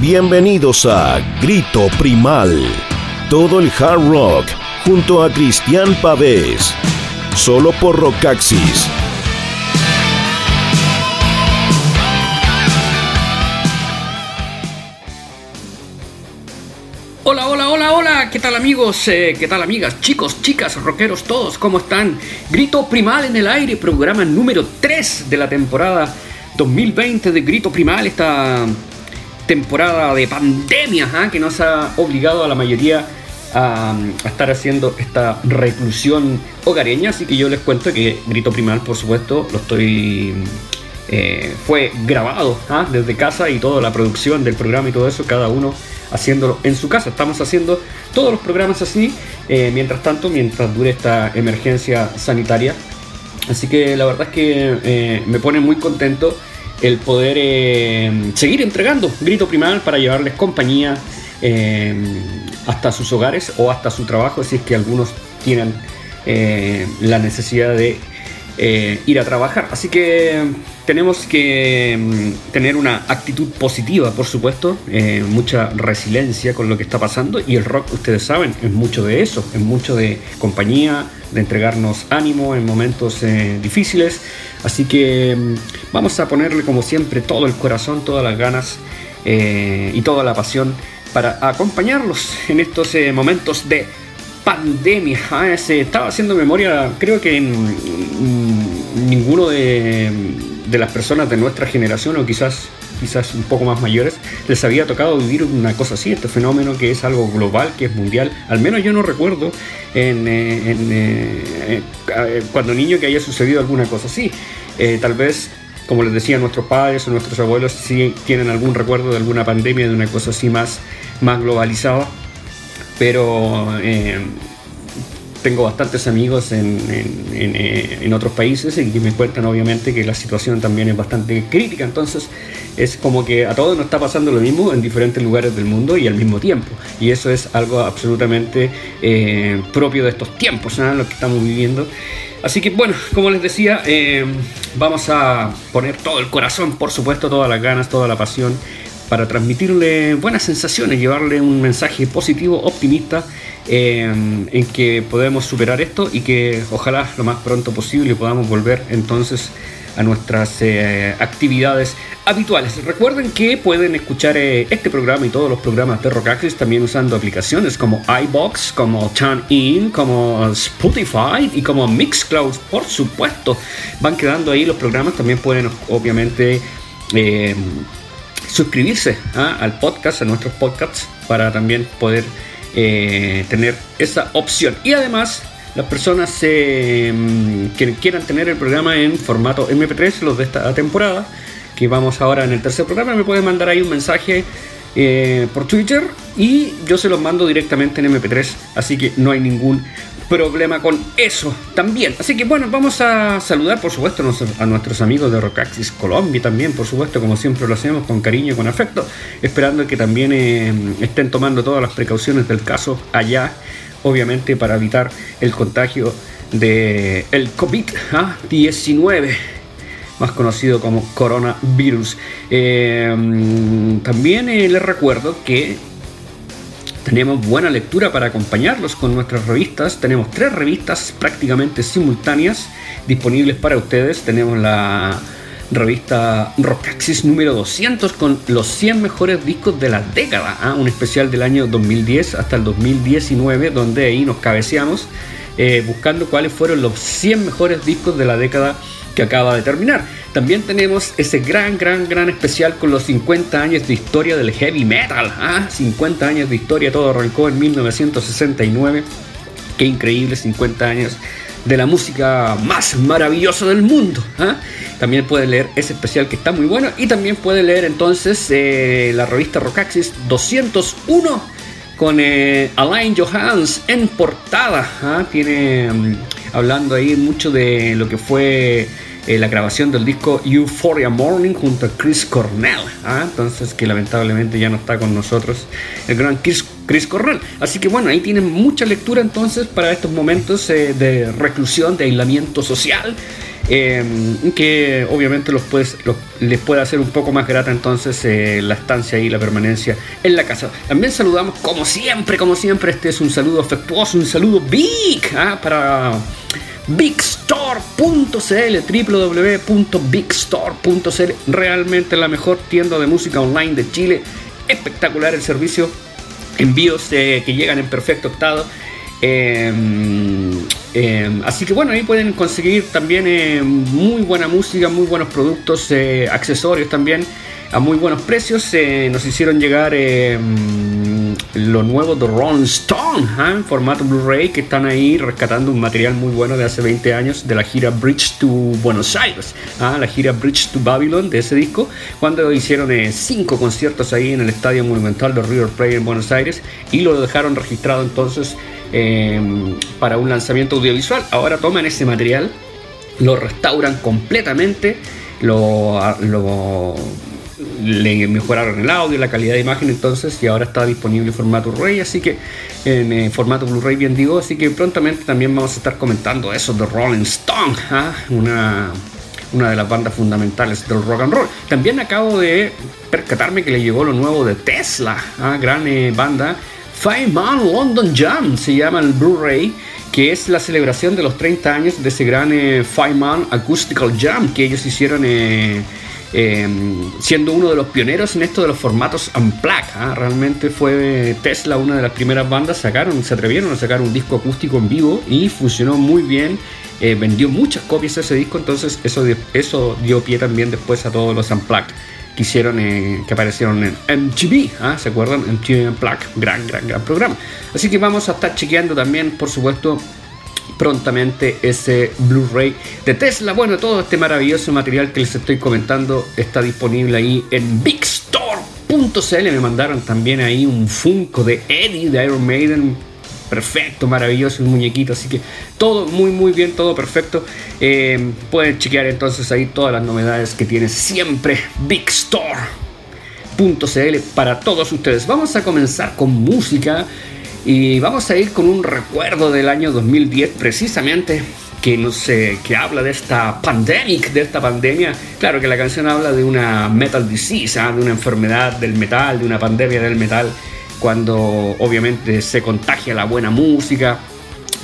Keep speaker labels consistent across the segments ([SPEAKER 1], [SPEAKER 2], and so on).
[SPEAKER 1] Bienvenidos a Grito Primal. Todo el hard rock junto a Cristian Pavés. Solo por Rockaxis.
[SPEAKER 2] Hola, hola, hola, hola, ¿qué tal amigos? Eh, ¿Qué tal amigas? Chicos, chicas, rockeros, todos, ¿cómo están? Grito Primal en el aire, programa número 3 de la temporada 2020 de Grito Primal, esta temporada de pandemia ¿ah? que nos ha obligado a la mayoría a, estar haciendo esta reclusión hogareña. Así que yo les cuento que Grito Primal, por supuesto, lo estoy. Eh, fue grabado ¿ah? desde casa y toda la producción del programa y todo eso, cada uno haciéndolo en su casa. Estamos haciendo todos los programas así, eh, mientras tanto, mientras dure esta emergencia sanitaria. Así que la verdad es que eh, me pone muy contento el poder eh, seguir entregando Grito Primal para llevarles compañía eh, hasta sus hogares o hasta su trabajo, si es que algunos tienen eh, la necesidad de ir a trabajar. Así que tenemos que mm, tener una actitud positiva, por supuesto, mucha resiliencia con lo que está pasando y el rock, ustedes saben, es mucho de eso, es mucho de compañía, de entregarnos ánimo en momentos difíciles. Así que mm, vamos a ponerle como siempre todo el corazón, todas las ganas eh, y toda la pasión para acompañarlos en estos eh, momentos de pandemia. Ah, se estaba haciendo memoria, creo que en, mm, ninguno de, de las personas de nuestra generación o quizás quizás un poco más mayores, les había tocado vivir una cosa así, este fenómeno que es algo global, que es mundial. Al menos yo no recuerdo en, eh, eh, eh, cuando niño que haya sucedido alguna cosa así. tal vez, como les decía, nuestros padres o nuestros abuelos sí tienen algún recuerdo de alguna pandemia, de una cosa así más, más globalizada, pero tengo bastantes amigos en, en, otros países y que me cuentan obviamente que la situación también es bastante crítica, entonces es como que a todos nos está pasando lo mismo en diferentes lugares del mundo y al mismo tiempo. Y eso es algo absolutamente eh, propio de estos tiempos, ¿no? lo que estamos viviendo. Así que bueno, como les decía, eh, vamos a poner todo el corazón, por supuesto, todas las ganas, toda la pasión para transmitirle buenas sensaciones, llevarle un mensaje positivo, optimista, eh, en que podemos superar esto y que ojalá lo más pronto posible podamos volver entonces a nuestras eh, actividades habituales. Recuerden que pueden escuchar eh, este programa y todos los programas de Rock Access también usando aplicaciones como iBox, como TuneIn, como Spotify y como Mixcloud, por supuesto. Van quedando ahí los programas, también pueden obviamente eh, suscribirse ¿ah? al podcast, a nuestros podcasts, para también poder tener esa opción. Y además las personas eh, que quieran tener el programa en formato MP3, los de esta temporada, que vamos ahora en el tercer programa, me pueden mandar ahí un mensaje eh, por Twitter y yo se los mando directamente en MP3, así que no hay ningún problema con eso también. Así que bueno, vamos a saludar por supuesto a nuestros amigos de Rockaxis Colombia también, por supuesto, como siempre lo hacemos con cariño y con afecto, esperando que también eh, estén tomando todas las precauciones del caso allá obviamente para evitar el contagio del el COVID-19 más conocido como coronavirus. Eh, también eh, les recuerdo que tenemos buena lectura para acompañarlos con nuestras revistas. Tenemos tres revistas prácticamente simultáneas disponibles para ustedes. Tenemos la revista Rockaxis número 200 con los 100 mejores discos de la década, ¿ah? un especial del año 2010 hasta el 2019 donde ahí nos cabeceamos eh, buscando cuáles fueron los 100 mejores discos de la década que acaba de terminar. También tenemos ese gran, gran, gran especial con los 50 años de historia del heavy metal. 50 ¿ah? años de historia, todo arrancó en 1969. Qué increíble, 50 años de la música más maravillosa del mundo. ¿ah? También puede leer ese especial que está muy bueno y también puede leer entonces eh, la revista Rockaxis 201 con eh, Alain Johans en portada. ¿ah? Tiene mm, hablando ahí mucho de lo que fue eh, la grabación del disco Euphoria Morning junto a Chris Cornell. ¿ah? Entonces, que lamentablemente ya no está con nosotros el gran Chris, Chris Cornell. Así que bueno, ahí tienen mucha lectura entonces para estos momentos eh, de reclusión, de aislamiento social. Em, que obviamente los puedes, les puede hacer un poco más grata entonces eh, la estancia y la permanencia en la casa. También saludamos como siempre, como siempre, este es un saludo afectuoso, un saludo big ¿ah? para bigstore.cl, www.bigstore.cl, realmente la mejor tienda de música online de Chile, espectacular el servicio, envíos eh, que llegan en perfecto estado. Em, em, así que bueno, ahí pueden conseguir también eh, muy buena música, muy buenos productos, eh, accesorios también a muy buenos precios. nos hicieron llegar em, lo nuevo de Rolling Stone ¿ah? en formato Blu-ray que están ahí rescatando un material muy bueno de hace 20 años de la gira Bridge to Buenos Aires, ¿ah? la gira Bridge to Babylon de ese disco, cuando hicieron eh, cinco conciertos ahí en el Estadio Monumental de River Plate en Buenos Aires y lo dejaron registrado entonces Em, para un lanzamiento audiovisual. Ahora toman ese material, lo restauran completamente, lo, mejoraron el audio, la calidad de imagen entonces y ahora está disponible en formato Blu-ray, así que en eh, formato Blu-ray bien digo, así que prontamente también vamos a estar comentando eso de Rolling Stone, ¿ah? una, una de las bandas fundamentales del rock and roll. También acabo de percatarme que le llegó lo nuevo de Tesla, ¿ah? gran eh, banda Five Man London Jam se llama el Blu-ray, que es la celebración de los 30 años de ese gran eh, Five Man Acoustical Jam que ellos hicieron eh, em, siendo uno de los pioneros en esto de los formatos Unplugged. ¿ah? Realmente fue Tesla una de las primeras bandas, sacaron, se atrevieron a sacar un disco acústico en vivo y funcionó muy bien. Eh, vendió muchas copias ese disco, entonces eso, eso dio pie también después a todos los Unplugged que hicieron, eh, que aparecieron en MTV, ¿ah? ¿se acuerdan? MTV Unplugged, gran, gran, gran programa. Así que vamos a estar chequeando también, por supuesto, prontamente ese Blu-ray de Tesla. Bueno, todo este maravilloso material que les estoy comentando está disponible ahí en bigstore.cl. Me mandaron también ahí un Funko de Eddie de Iron Maiden perfecto, maravilloso el muñequito, así que todo muy muy bien, todo perfecto. Eh, pueden chequear entonces ahí todas las novedades que tiene siempre BigStore.cl para todos ustedes. Vamos a comenzar con música y vamos a ir con un recuerdo del año 2010 precisamente que no sé, que habla de esta pandemic, de esta pandemia. Claro que la canción habla de una metal disease, ¿ah? de una enfermedad del metal, de una pandemia del metal cuando obviamente se contagia la buena música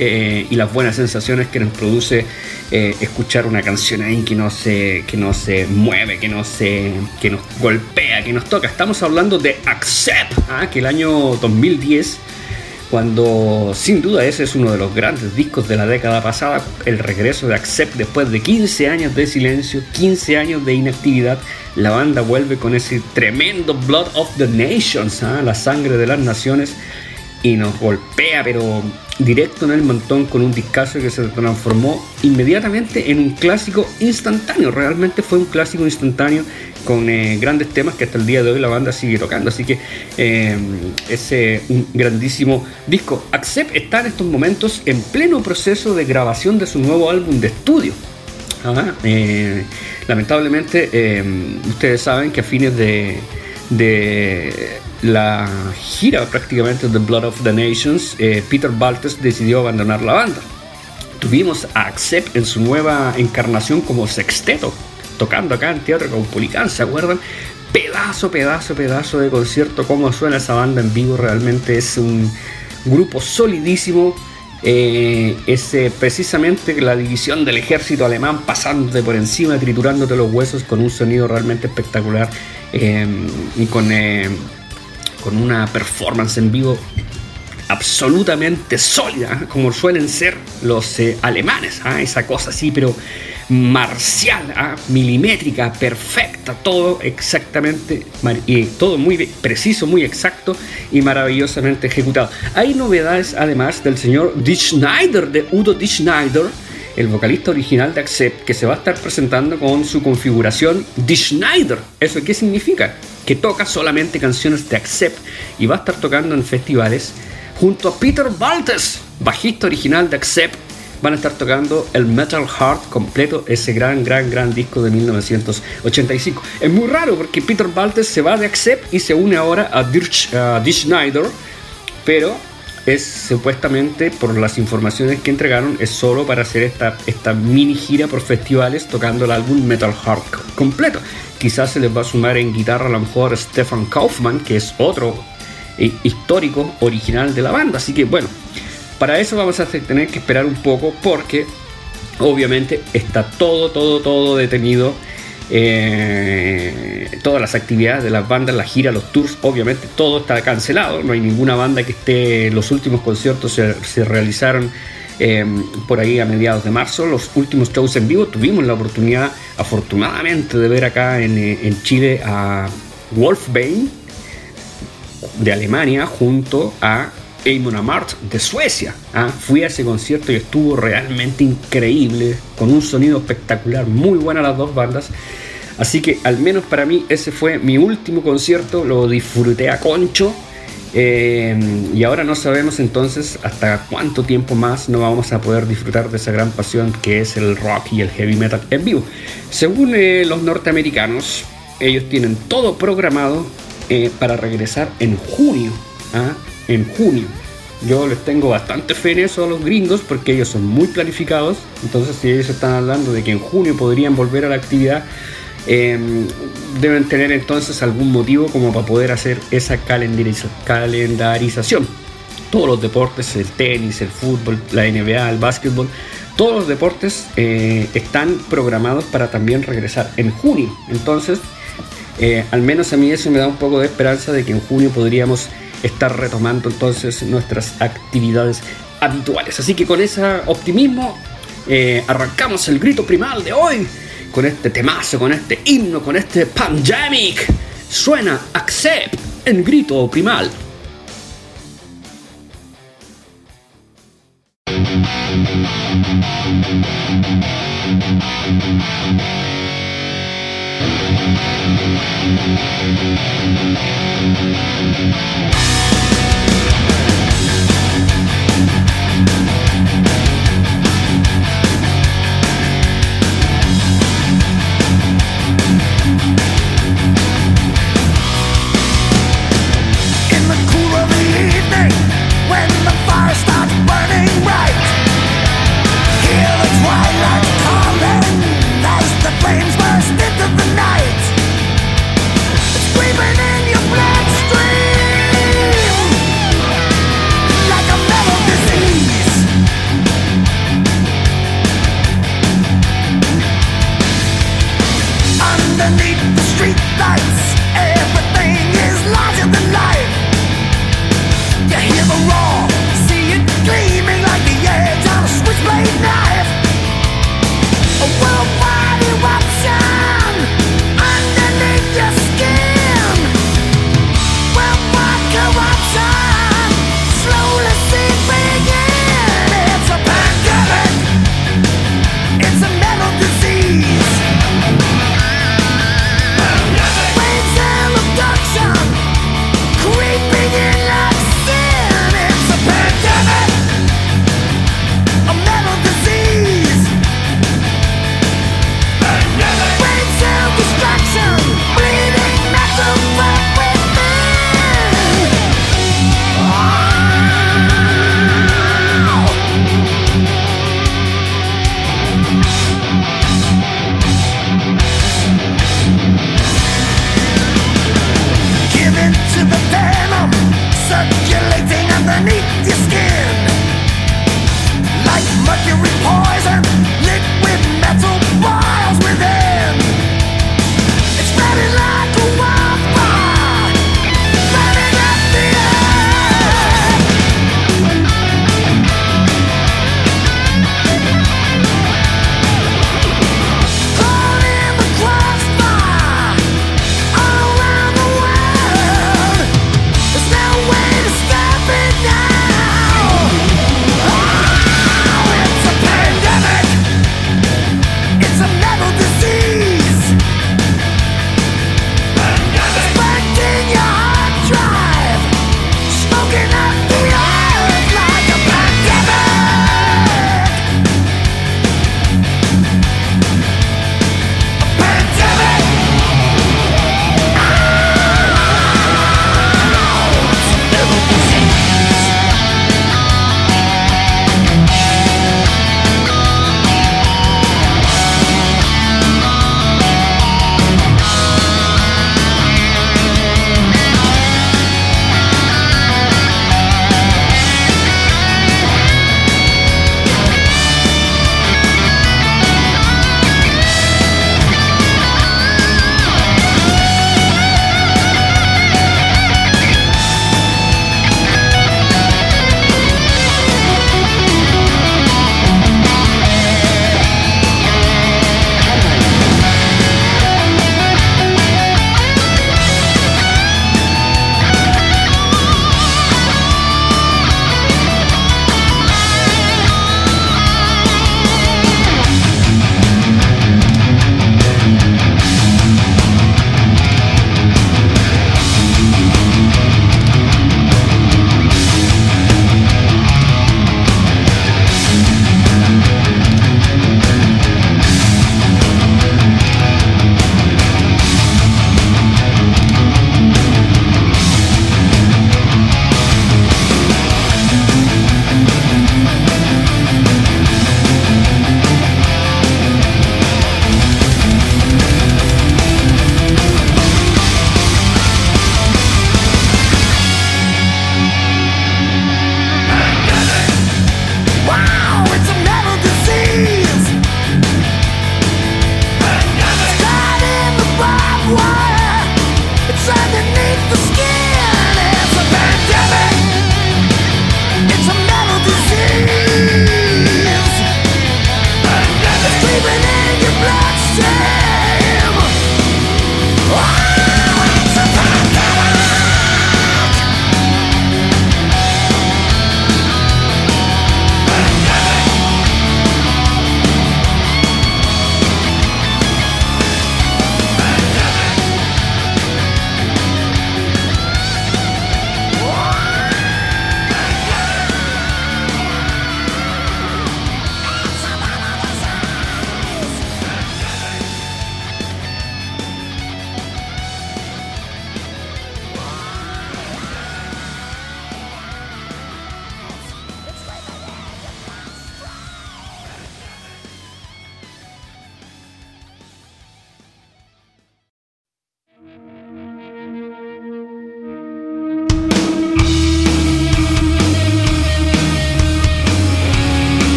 [SPEAKER 2] eh, y las buenas sensaciones que nos produce eh, escuchar una canción ahí que no se, que no se mueve, que, no se, que nos golpea, que nos toca. Estamos hablando de Accept, ¿ah? que el año 2010 cuando sin duda ese es uno de los grandes discos de la década pasada, el regreso de Accept después de 15 años de silencio, 15 años de inactividad, la banda vuelve con ese tremendo Blood of the Nations, ¿ah? la sangre de las naciones, y nos golpea, pero directo en el montón con un discazo que se transformó inmediatamente en un clásico instantáneo. Realmente fue un clásico instantáneo con eh, grandes temas que hasta el día de hoy la banda sigue tocando. Así que eh, es eh, un grandísimo disco. Accept está en estos momentos en pleno proceso de grabación de su nuevo álbum de estudio. lamentablemente, ustedes saben que a fines de la gira prácticamente de Blood of the Nations, Peter Baltes decidió abandonar la banda. Tuvimos a Accept en su nueva encarnación como sexteto, tocando acá en Teatro Caupolicán, ¿se acuerdan? Pedazo, pedazo, pedazo de concierto, cómo suena esa banda en vivo, realmente es un grupo solidísimo. Eh, es eh, precisamente la división del ejército alemán pasándote por encima, triturándote los huesos con un sonido realmente espectacular eh, y con, con una performance en vivo absolutamente sólida, como suelen ser los alemanes, ¿ah? esa cosa así, pero marcial, milimétrica, perfecta, todo exactamente, y todo muy preciso, muy exacto y maravillosamente ejecutado. Hay novedades además del señor D. Schneider, de Udo D. Schneider, el vocalista original de Accept, que se va a estar presentando con su configuración D. Schneider. ¿Eso qué significa? Que toca solamente canciones de Accept y va a estar tocando en festivales junto a Peter Baltes, bajista original de Accept van a estar tocando el Metal Heart completo, ese gran, gran, gran disco de 1985. Es muy raro porque Peter Baltes se va de Accept y se une ahora a Dirk, Schneider, pero es supuestamente, por las informaciones que entregaron, es solo para hacer esta, esta mini gira por festivales tocando el álbum Metal Heart completo. Quizás se les va a sumar en guitarra a lo mejor Stefan Kaufman, que es otro eh, histórico original de la banda. Así que bueno, para eso vamos a tener que esperar un poco porque obviamente está todo, todo, todo detenido. Eh, todas las actividades de las bandas, la gira, los tours, obviamente todo está cancelado. No hay ninguna banda que esté. Los últimos conciertos se, realizaron eh, por ahí a mediados de marzo. Los últimos shows en vivo tuvimos la oportunidad, afortunadamente, de ver acá en, en Chile a Wolfbane de Alemania junto a Eamon Amart de Suecia. ¿ah? Fui a ese concierto y estuvo realmente increíble, con un sonido espectacular, muy buena las dos bandas. Así que al menos para mí ese fue mi último concierto, lo disfruté a concho. Eh, y ahora no sabemos entonces hasta cuánto tiempo más no vamos a poder disfrutar de esa gran pasión que es el rock y el heavy metal en vivo. Según eh, los norteamericanos, ellos tienen todo programado eh, para regresar en junio. ¿ah? En junio. Yo les tengo bastante fe en eso a los gringos porque ellos son muy planificados. Entonces, si ellos están hablando de que en junio podrían volver a la actividad, em, deben tener entonces algún motivo como para poder hacer esa calendarización. Todos los deportes, el tenis, el fútbol, la NBA, el básquetbol, todos los deportes eh, están programados para también regresar en junio. Entonces, eh, al menos a mí eso me da un poco de esperanza de que en junio podríamos estar retomando entonces nuestras actividades habituales. Así que con ese optimismo eh, arrancamos el grito primal de hoy con este temazo, con este himno, con este pandemic. Suena Accept en grito primal. Thank you.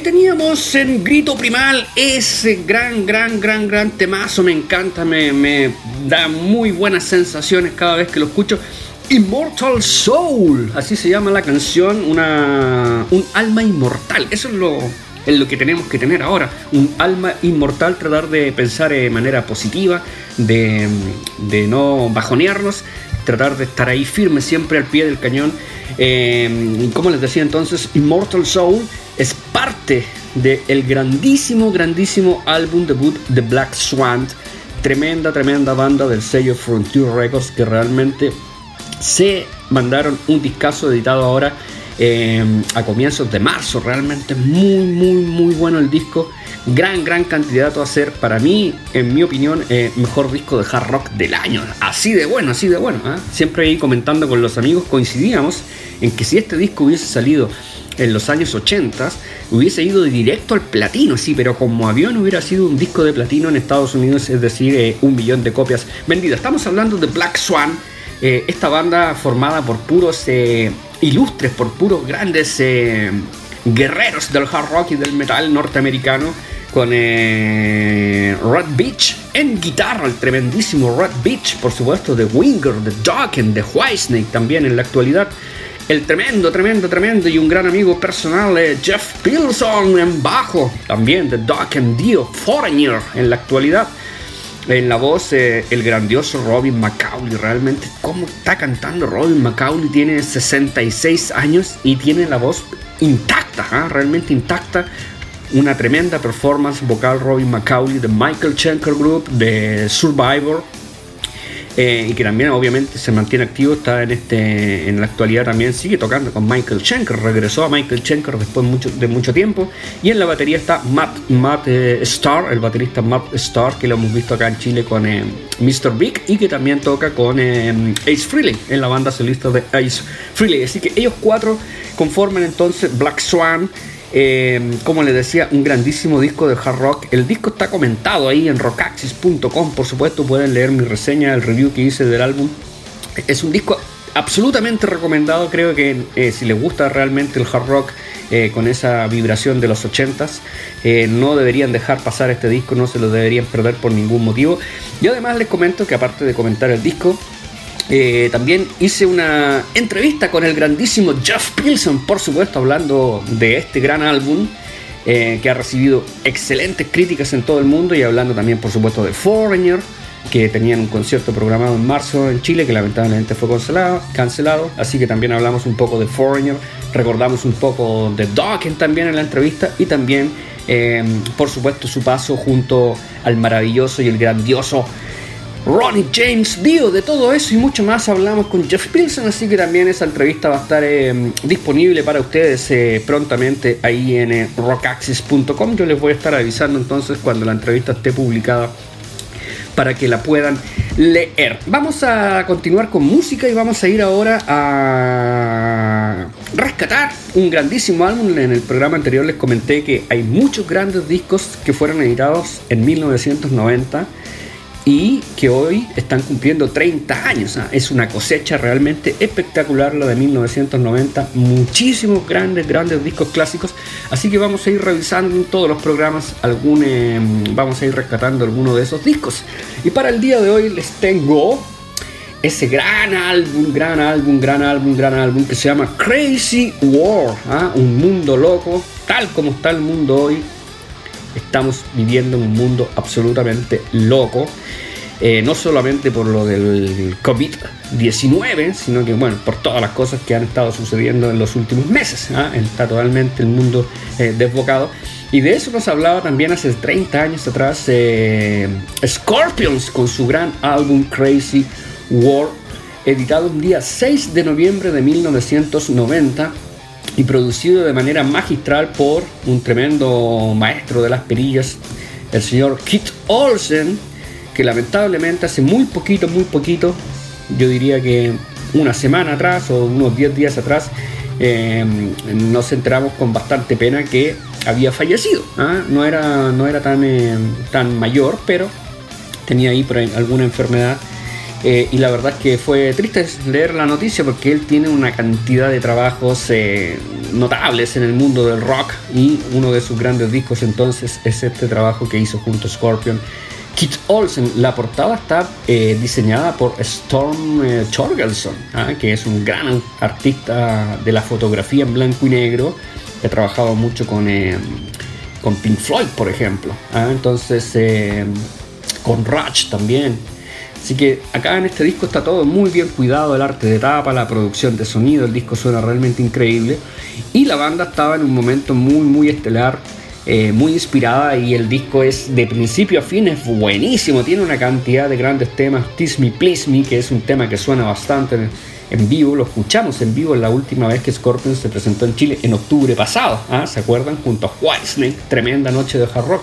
[SPEAKER 2] Teníamos en Grito Primal ese gran, gran, gran, gran temazo. Me encanta, me, me da muy buenas sensaciones cada vez que lo escucho. Immortal Soul, así se llama la canción, una, un alma inmortal. Eso es lo, es lo que tenemos que tener ahora, un alma inmortal, tratar de pensar de manera positiva, de, de no bajonearnos, tratar de estar ahí firme siempre al pie del cañón. Eh, como les decía entonces, Immortal Soul es parte del grandísimo, grandísimo álbum debut de Black Swan. Tremenda, tremenda banda del sello Frontier Records que realmente se mandaron un discazo editado ahora eh, a comienzos de marzo. Realmente muy, muy, muy bueno el disco. Gran, gran candidato a ser, para mí, en mi opinión, eh, mejor disco de hard rock del año. Así de bueno, así de bueno. ¿eh? Siempre ahí comentando con los amigos coincidíamos en que si este disco hubiese salido en los años 80 hubiese ido directo al platino, sí, pero como avión hubiera sido un disco de platino en Estados Unidos, es decir, un millón de copias vendidas. Estamos hablando de Black Swan, esta banda formada por puros ilustres, por puros grandes guerreros del hard rock y del metal norteamericano con eh, Rod Beach en guitarra, el tremendísimo Rod Beach, por supuesto, de Winger, de Dokken, de Whitesnake también en la actualidad. El tremendo, tremendo, tremendo y un gran amigo personal, eh, Jeff Pilson en bajo, también de Dokken Dio, Foreigner en la actualidad. En la voz, eh, el grandioso Robin McCauley. Realmente, ¿cómo está cantando Robin McCauley? Tiene 66 años y tiene la voz intacta, ¿ah? realmente intacta una tremenda performance vocal Robin McCauley de Michael Schenker Group, de Survivor, eh, y que también obviamente se mantiene activo, está en este en la actualidad también sigue tocando con Michael Schenker, regresó a Michael Schenker después mucho, de mucho tiempo, y en la batería está Matt, Matt eh, Starr, el baterista Matt Starr, que lo hemos visto acá en Chile con eh, Mr. Big, y que también toca con Ace Frehley, en la banda solista de Ace Frehley, así que ellos cuatro conforman entonces Black Swan, eh, como les decía, un grandísimo disco de hard rock. El disco está comentado ahí en rockaxis.com. Por supuesto, pueden leer mi reseña, el review que hice del álbum. Es un disco absolutamente recomendado. Creo que eh, si les gusta realmente el hard rock eh, con esa vibración de los 80s, no deberían dejar pasar este disco, no se lo deberían perder por ningún motivo. Y además les comento que aparte de comentar el disco, eh, también hice una entrevista con el grandísimo Jeff Pilson, por supuesto, hablando de este gran álbum eh, que ha recibido excelentes críticas en todo el mundo y hablando también, por supuesto, de Foreigner, que tenían un concierto programado en marzo en Chile que lamentablemente fue cancelado, cancelado. Así que también hablamos un poco de Foreigner, recordamos un poco de Dawkins también en la entrevista y también, eh, por supuesto, su paso junto al maravilloso y el grandioso Ronnie James Dio, de todo eso y mucho más hablamos con Jeff Pilson, así que también esa entrevista va a estar eh, disponible para ustedes eh, prontamente ahí en eh, rockaxis.com. Yo les voy a estar avisando entonces cuando la entrevista esté publicada para que la puedan leer. Vamos a continuar con música y vamos a ir ahora a rescatar un grandísimo álbum. En el programa anterior les comenté que hay muchos grandes discos que fueron editados en 1990 y que hoy están cumpliendo 30 años. ¿ah? Es una cosecha realmente espectacular la de 1990, muchísimos grandes, grandes discos clásicos, así que vamos a ir revisando en todos los programas, algún, em, vamos a ir rescatando algunos de esos discos. Y para el día de hoy les tengo ese gran álbum, gran álbum, gran álbum, gran álbum que se llama Crazy War, ¿ah? un mundo loco, tal como está el mundo hoy, estamos viviendo en un mundo absolutamente loco. Eh, no solamente por lo del COVID-19, sino que bueno, por todas las cosas que han estado sucediendo en los últimos meses. ¿ah? Está totalmente el mundo eh, desbocado. Y de eso nos hablaba también hace 30 años atrás eh, Scorpions con su gran álbum Crazy War, editado un día 6 de noviembre de 1990 y producido de manera magistral por un tremendo maestro de las perillas, el señor Kit Olsen, que lamentablemente hace muy poquito, muy poquito, yo diría que una semana atrás o unos 10 días atrás, em, nos enteramos con bastante pena que había fallecido. ¿ah? No, era, no era tan, em, tan mayor, pero tenía ahí alguna enfermedad Eh, y la verdad que fue triste leer la noticia porque él tiene una cantidad de trabajos eh, notables en el mundo del rock y uno de sus grandes discos entonces es este trabajo que hizo junto a Scorpion. Kit Olsen, la portada está eh, diseñada por Storm Chorgelson, ¿ah? que es un gran artista de la fotografía en blanco y negro, que ha trabajado mucho con, con Pink Floyd, por ejemplo. ¿ah? Entonces, con Rush también. Así que acá en este disco está todo muy bien cuidado, el arte de tapa, la producción de sonido, el disco suena realmente increíble. Y la banda estaba en un momento muy, muy estelar, eh, muy inspirada y el disco es de principio a fin es buenísimo, tiene una cantidad de grandes temas, Tease Me, Please Me, que es un tema que suena bastante en, vivo, lo escuchamos en vivo la última vez que Scorpion se presentó en Chile en octubre pasado, ¿ah? ¿se acuerdan? Junto a Whitesnake, tremenda noche de hard rock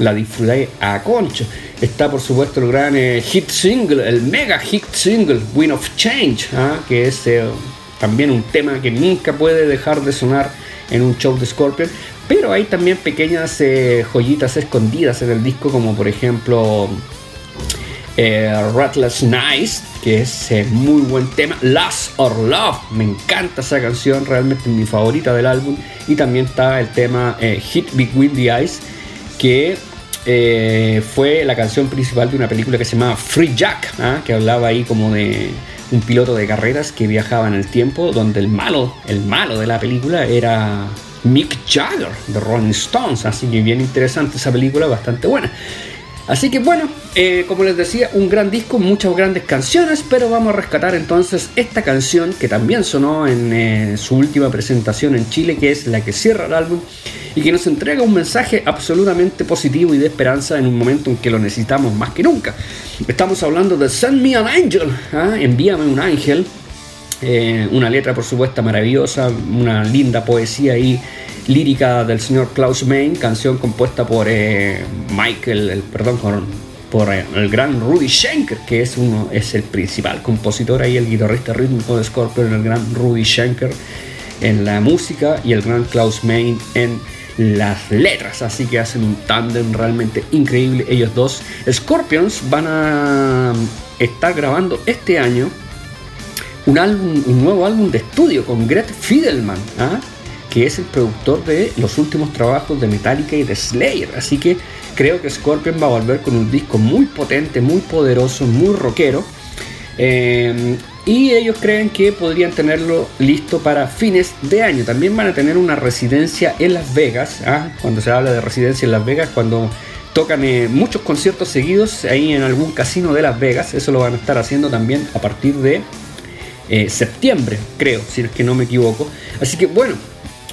[SPEAKER 2] la disfruté a concho. Está por supuesto el gran eh, hit single, el mega hit single, Wind of Change, ¿ah? que es eh, también un tema que nunca puede dejar de sonar en un show de Scorpion. Pero hay también pequeñas eh, joyitas escondidas en el disco, como por ejemplo Ratless Nice, que es muy buen tema. Last or Love, me encanta esa canción, realmente mi favorita del álbum. Y también está el tema Hit Between the Eyes, que eh, fue la canción principal de una película que se llamaba Free Jack, ¿ah? que hablaba ahí como de un piloto de carreras que viajaba en el tiempo, donde el malo, el malo de la película era Mick Jagger de Rolling Stones, así que bien interesante esa película, bastante buena. Así que bueno, eh, como les decía, un gran disco, muchas grandes canciones, pero vamos a rescatar entonces esta canción que también sonó en eh, su última presentación en Chile, que es la que cierra el álbum y que nos entrega un mensaje absolutamente positivo y de esperanza en un momento en que lo necesitamos más que nunca. Estamos hablando de Send Me an Angel, ¿ah? envíame un ángel, eh, una letra por supuesto maravillosa, una linda poesía ahí lírica del señor Klaus Main, canción compuesta por eh, Michael, el, perdón, por, eh, el gran Rudy Schenker, que es, uno, es el principal compositor ahí, el guitarrista rítmico de Scorpion, el gran Rudy Schenker en la música y el gran Klaus Main en las letras, así que hacen un tándem realmente increíble ellos dos. Scorpions van a estar grabando este año un álbum, un nuevo álbum de estudio con Gret Fidelman. ¿ah? Que es el productor de los últimos trabajos de Metallica y de Slayer. Así que creo que Scorpion va a volver con un disco muy potente, muy poderoso, muy rockero. Eh, y ellos creen que podrían tenerlo listo para fines de año. También van a tener una residencia en Las Vegas. ¿ah? Cuando se habla de residencia en Las Vegas, cuando tocan eh, muchos conciertos seguidos ahí en algún casino de Las Vegas. Eso lo van a estar haciendo también a partir de eh, septiembre, creo, si es que no me equivoco. Así que bueno,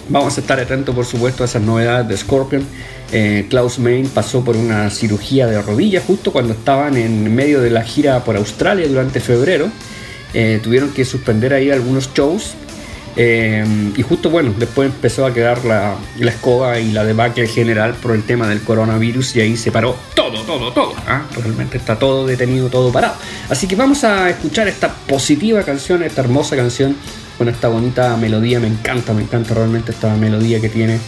[SPEAKER 2] Vamos a estar atentos, por supuesto, a esas novedades de Scorpion. Eh, Klaus Main pasó por una cirugía de rodilla justo cuando estaban en medio de la gira por Australia durante febrero. Eh, tuvieron que suspender ahí algunos shows. Eh, y justo, bueno, después empezó a quedar la, escoba y la debacle general por el tema del coronavirus y ahí se paró todo, todo, todo. ¿ah? Realmente está todo detenido, todo parado. Así que vamos a escuchar esta positiva canción, esta hermosa canción con esta bonita melodía. Me encanta, me encanta realmente esta melodía que tiene.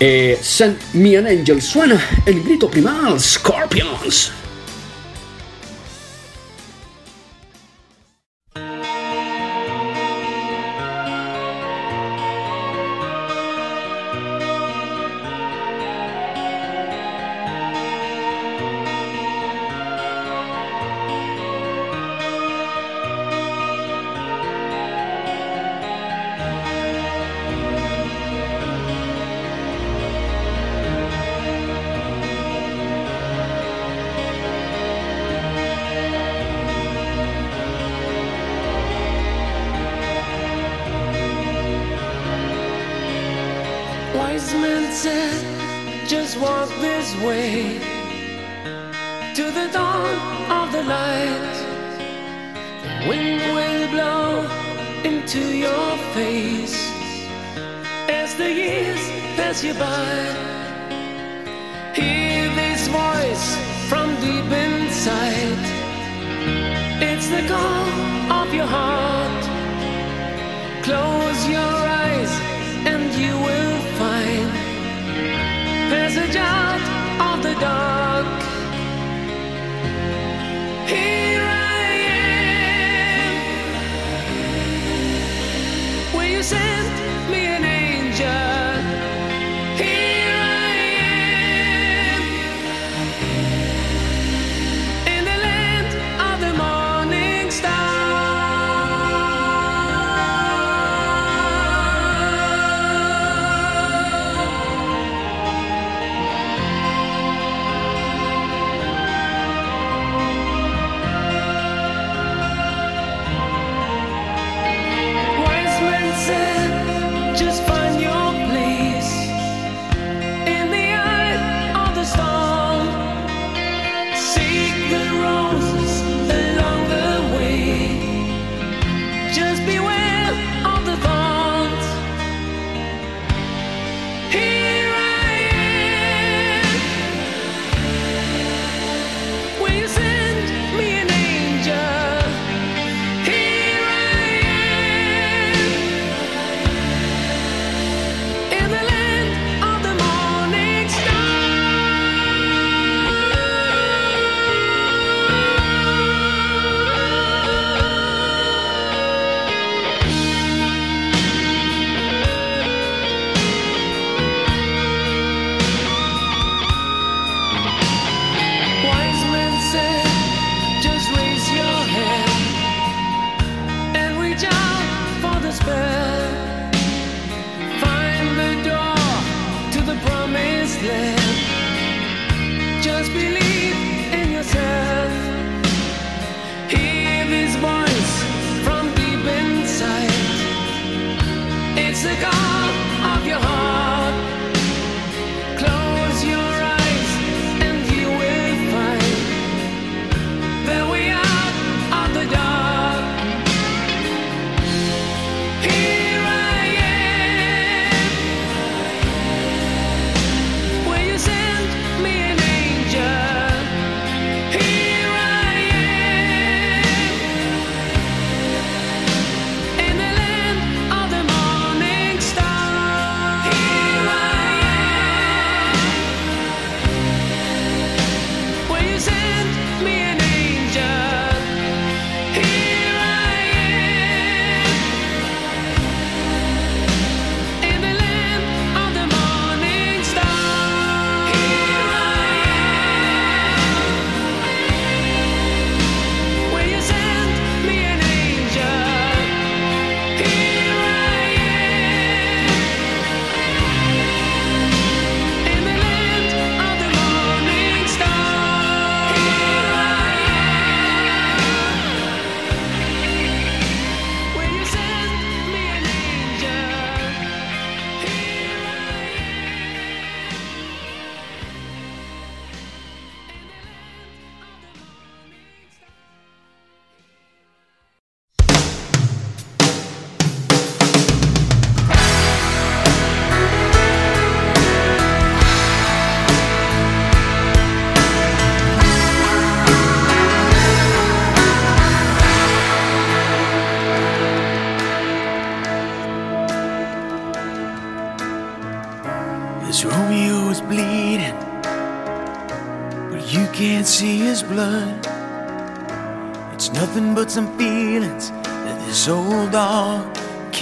[SPEAKER 2] Eh, Send Me an Angel suena el grito primal Scorpions.
[SPEAKER 3] nearby. Hear this voice from deep inside. It's the call of your heart. Close your eyes and you will find
[SPEAKER 4] passage out of the dark.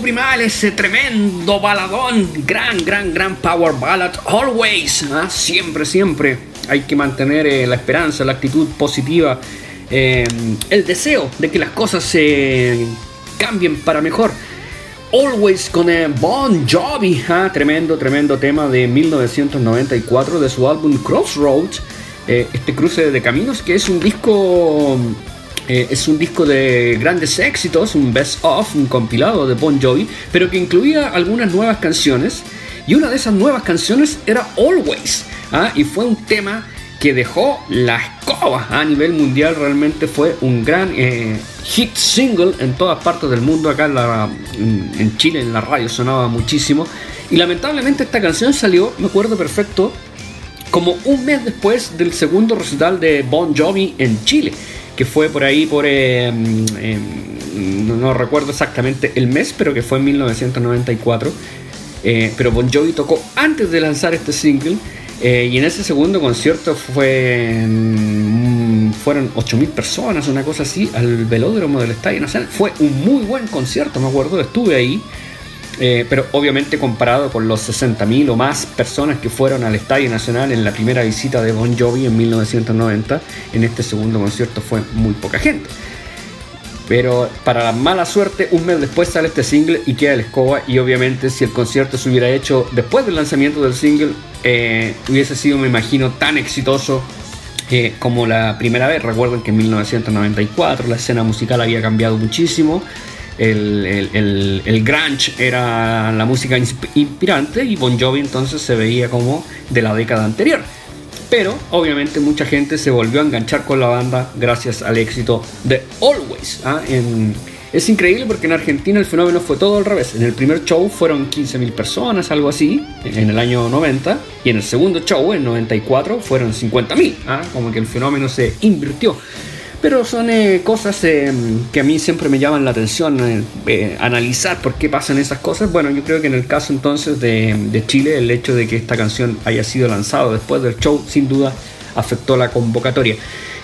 [SPEAKER 2] primal ese tremendo baladón, gran, gran, gran power ballad, always, ¿ah? siempre, siempre hay que mantener eh, la esperanza, la actitud positiva, eh, el deseo de que las cosas se cambien para mejor. Always con eh, Bon Jovi, ¿ah? tremendo, tremendo tema de 1994 de su álbum Crossroads, este cruce de caminos que es un disco eh, es un disco de grandes éxitos, un best of, un compilado de Bon Jovi, pero que incluía algunas nuevas canciones. Y una de esas nuevas canciones era Always. ¿ah? Y fue un tema que dejó la escoba a nivel mundial. Realmente fue un gran eh, hit single en todas partes del mundo. Acá en, en Chile, en la radio, sonaba muchísimo. Y lamentablemente esta canción salió, me acuerdo perfecto, como un mes después del segundo recital de Bon Jovi en Chile que fue por ahí por, eh, mm, eh, no, recuerdo exactamente el mes, pero que fue en 1994. Eh, pero Bon Jovi tocó antes de lanzar este single y en ese segundo concierto fue, mm, fueron 8.000 personas, una cosa así, al velódromo del Estadio Nacional. Fue un muy buen concierto, me acuerdo, estuve ahí. Eh, pero obviamente comparado con los 60.000 o más personas que fueron al Estadio Nacional en la primera visita de Bon Jovi en 1990, en este segundo concierto fue muy poca gente. Pero para la mala suerte, un mes después sale este single y queda el escoba. Y obviamente, si el concierto se hubiera hecho después del lanzamiento del single, eh, hubiese sido, me imagino, tan exitoso eh, como la primera vez. Recuerden que en 1994 la escena musical había cambiado muchísimo el, el, grunge era la música inspirante y Bon Jovi entonces se veía como de la década anterior. Pero obviamente mucha gente se volvió a enganchar con la banda gracias al éxito de Always. ¿ah? es increíble porque en Argentina el fenómeno fue todo al revés. En el primer show fueron 15.000 personas, algo así, en el año 90. Y en el segundo show, en 94, fueron 50.000. ¿ah? Como que el fenómeno se invirtió. Pero son eh, cosas eh, que a mí siempre me llaman la atención, eh, analizar por qué pasan esas cosas. Bueno, yo creo que en el caso entonces de, Chile, el hecho de que esta canción haya sido lanzada después del show, sin duda afectó la convocatoria.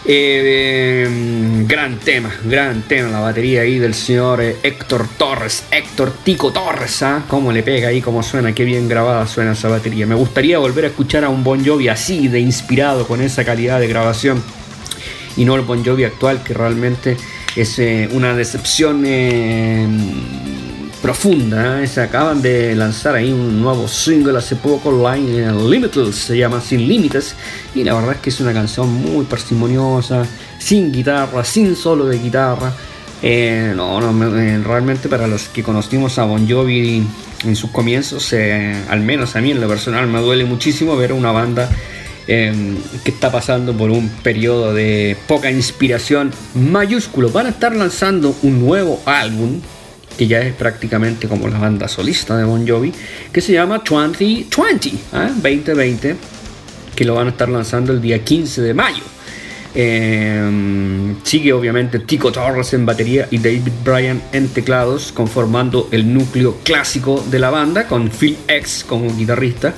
[SPEAKER 2] gran tema, gran tema, la batería ahí del señor Héctor Torres, Héctor Tico Torres, ¿ah? Cómo le pega ahí, cómo suena, qué bien grabada suena esa batería. Me gustaría volver a escuchar a un Bon Jovi así, de inspirado, con esa calidad de grabación y no el Bon Jovi actual que realmente es eh, una decepción eh, profunda. ¿eh? Se acaban de lanzar ahí un nuevo single hace poco, Line Limitless, se llama Sin Límites y la verdad es que es una canción muy parsimoniosa, sin guitarra, sin solo de guitarra. no, no, realmente para los que conocimos a Bon Jovi en sus comienzos, al menos a mí en lo personal me duele muchísimo ver una banda Em, que está pasando por un periodo de poca inspiración mayúsculo. Van a estar lanzando un nuevo álbum que ya es prácticamente como la banda solista de Bon Jovi, que se llama 2020, 2020, ¿eh? que lo van a estar lanzando el día 15 de mayo. Em, sigue obviamente Tico Torres en batería y David Bryan en teclados, conformando el núcleo clásico de la banda, con Phil X como guitarrista.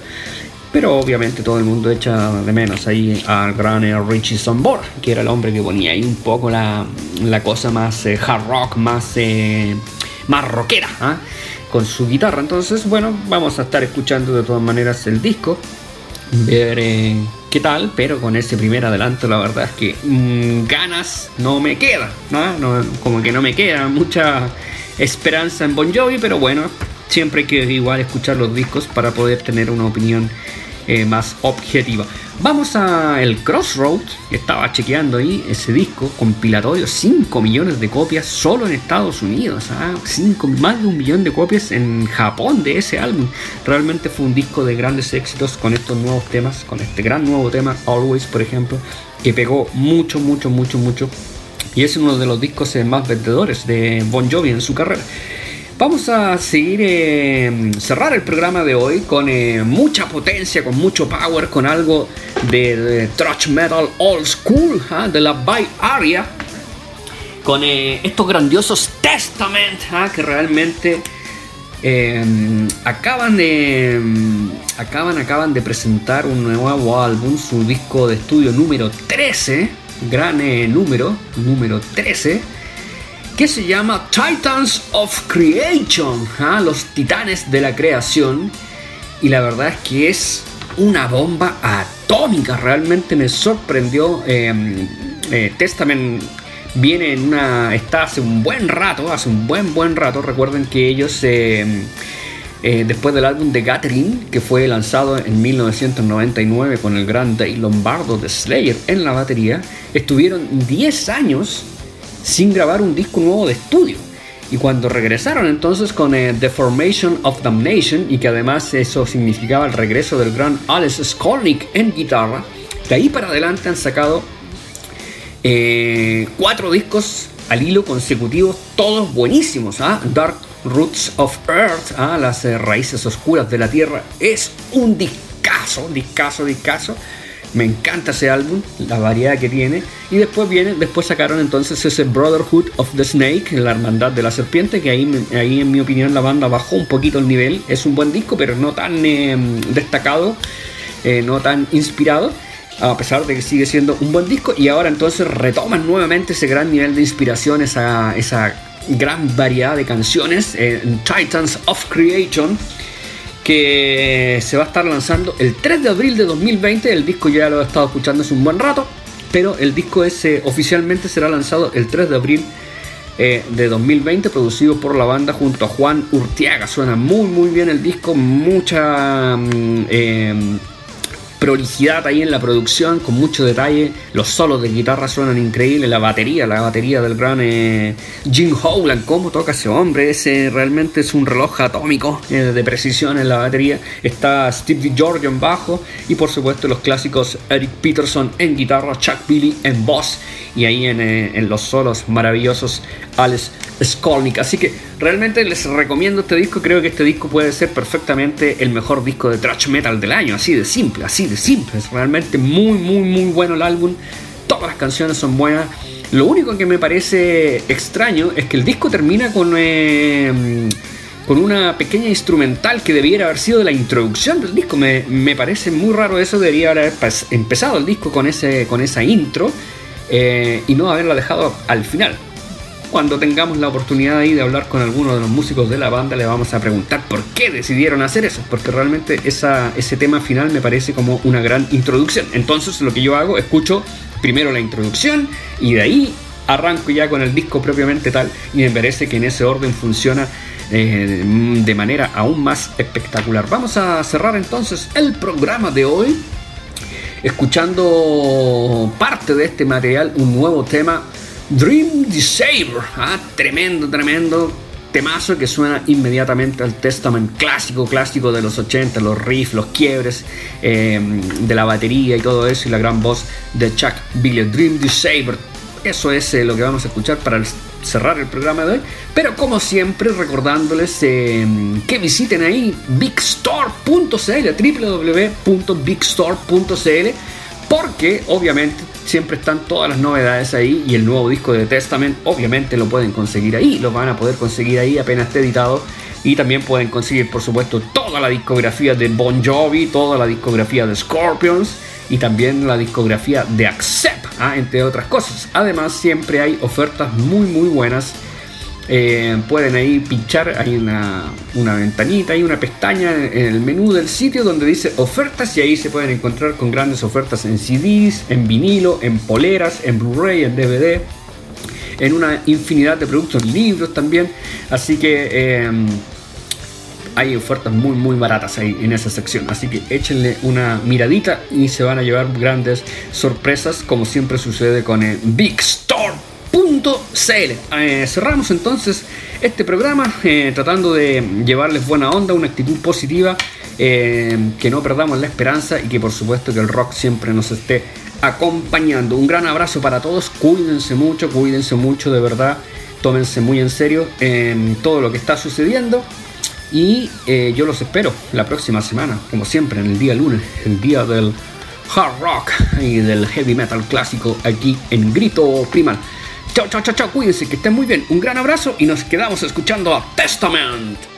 [SPEAKER 2] Pero obviamente todo el mundo echa de menos ahí al gran Richie Sambor, que era el hombre que ponía ahí un poco la, cosa más eh, hard rock, más, eh, más rockera, ¿ah? con su guitarra. Entonces, bueno, vamos a estar escuchando de todas maneras el disco, ver eh, qué tal, pero con ese primer adelanto la verdad es que mm, ganas no me queda, ¿no? como que no me queda mucha esperanza en Bon Jovi, pero bueno, siempre hay que igual escuchar los discos para poder tener una opinión eh, más objetiva. Vamos a el Crossroads, estaba chequeando ahí ese disco compilatorio, 5 millones de copias solo en Estados Unidos, ¿ah? más de un millón de copias en Japón de ese álbum. Realmente fue un disco de grandes éxitos con estos nuevos temas, con este gran nuevo tema, Always, por ejemplo, que pegó mucho, mucho, mucho, mucho. Y es uno de los discos eh, más vendedores de Bon Jovi en su carrera. Vamos a seguir, eh, cerrar el programa de hoy con eh, mucha potencia, con mucho power, con algo de, thrash metal old school, ¿ah? de la Bay Area, con eh, estos grandiosos Testament, ¿ah? que realmente acaban de acaban, acaban de presentar un nuevo álbum, su disco de estudio número 13, gran número, número 13 que se llama Titans of Creation, ¿ah? los titanes de la creación. Y la verdad es que es una bomba atómica, realmente me sorprendió. Em, eh, Testament viene en una. está hace un buen rato, hace un buen buen rato. Recuerden que ellos. Em, eh, después del álbum de Gathering, que fue lanzado en 1999 con el gran Dave Lombardo de Slayer en la batería, estuvieron 10 años sin grabar un disco nuevo de estudio. Y cuando regresaron entonces con eh, The Formation of Damnation, y que además eso significaba el regreso del gran Alex Skolnick en guitarra, de ahí para adelante han sacado eh, cuatro discos al hilo consecutivos, todos buenísimos. ¿ah? Dark Roots of Earth, ¿ah? las eh, raíces oscuras de la tierra, es un discazo, discazo, discazo Me encanta ese álbum, la variedad que tiene. Y después viene, después sacaron entonces ese Brotherhood of the Snake, la hermandad de la serpiente, que ahí, ahí en mi opinión la banda bajó un poquito el nivel. Es un buen disco, pero no tan em, destacado, eh, no tan inspirado a pesar de que sigue siendo un buen disco y ahora entonces retoman nuevamente ese gran nivel de inspiración, esa, gran variedad de canciones en Titans of Creation que se va a estar lanzando el 3 de abril de 2020. El disco ya lo he estado escuchando hace un buen rato, pero el disco ese oficialmente será lanzado el 3 de abril eh, de 2020, producido por la banda junto a Juan Urtiaga. Suena muy muy bien el disco, mucha... Mm, eh, prolijidad ahí en la producción, con mucho detalle. Los solos de guitarra suenan increíbles, la batería, la batería del gran eh, Jim Howland, cómo toca ese hombre, ese realmente es un reloj atómico eh, de precisión en la batería. Está Steve George en bajo y por supuesto los clásicos Eric Peterson en guitarra, Chuck Billy en voz y ahí en, eh, en los solos maravillosos Alex Skolnick. Así que realmente les recomiendo este disco. Creo que este disco puede ser perfectamente el mejor disco de thrash metal del año. Así de simple, así simple. Es realmente muy, muy, muy bueno el álbum. Todas las canciones son buenas. Lo único que me parece extraño es que el disco termina con, eh, con una pequeña instrumental que debiera haber sido la introducción del disco. Me, me parece muy raro eso. Debería haber empezado el disco con, ese, con esa intro eh, y no haberla dejado al final. Cuando tengamos la oportunidad ahí de hablar con alguno de los músicos de la banda, le vamos a preguntar por qué decidieron hacer eso, porque realmente ese tema final me parece como una gran introducción. Entonces lo que yo hago, escucho primero la introducción y de ahí arranco ya con el disco propiamente tal y me parece que en ese orden funciona eh, de manera aún más espectacular. Vamos a cerrar entonces el programa de hoy escuchando parte de este material, un nuevo tema Dream Disaber, ah, tremendo, tremendo temazo que suena inmediatamente al Testament clásico, clásico de los 80, los riffs, los quiebres em, de la batería y todo eso, y la gran voz de Chuck Billy, Dream Disaber. Eso es eh, lo que vamos a escuchar para cerrar el programa de hoy. Pero como siempre, recordándoles em, que visiten ahí bigstore.cl, www.bigstore.cl, porque obviamente siempre están todas las novedades ahí y el nuevo disco de Testament obviamente lo pueden conseguir ahí, lo van a poder conseguir ahí apenas esté editado y también pueden conseguir por supuesto toda la discografía de Bon Jovi, toda la discografía de Scorpions y también la discografía de Accept, ¿ah? entre otras cosas. Además siempre hay ofertas muy muy buenas eh, pueden ahí pinchar, hay una, una ventanita, hay una pestaña en el menú del sitio donde dice ofertas y ahí se pueden encontrar con grandes ofertas en CDs, en vinilo, en poleras, en Blu-ray, en DVD, en una infinidad de productos, libros también. Así que em, hay ofertas muy muy baratas ahí en esa sección. Así que échenle una miradita y se van a llevar grandes sorpresas como siempre sucede con el Big Store. Eh, cerramos entonces este programa eh, tratando de llevarles buena onda, una actitud positiva, eh, que no perdamos la esperanza y que por supuesto que el rock siempre nos esté acompañando. Un gran abrazo para todos, cuídense mucho, cuídense mucho de verdad, tómense muy en serio en todo lo que está sucediendo. Y yo los espero la próxima semana, como siempre, en el día lunes, el día del hard rock y del heavy metal clásico aquí en Grito Primal. Chao, chao, chao, chao. Cuídense, que estén muy bien. Un gran abrazo y nos quedamos escuchando a Testament.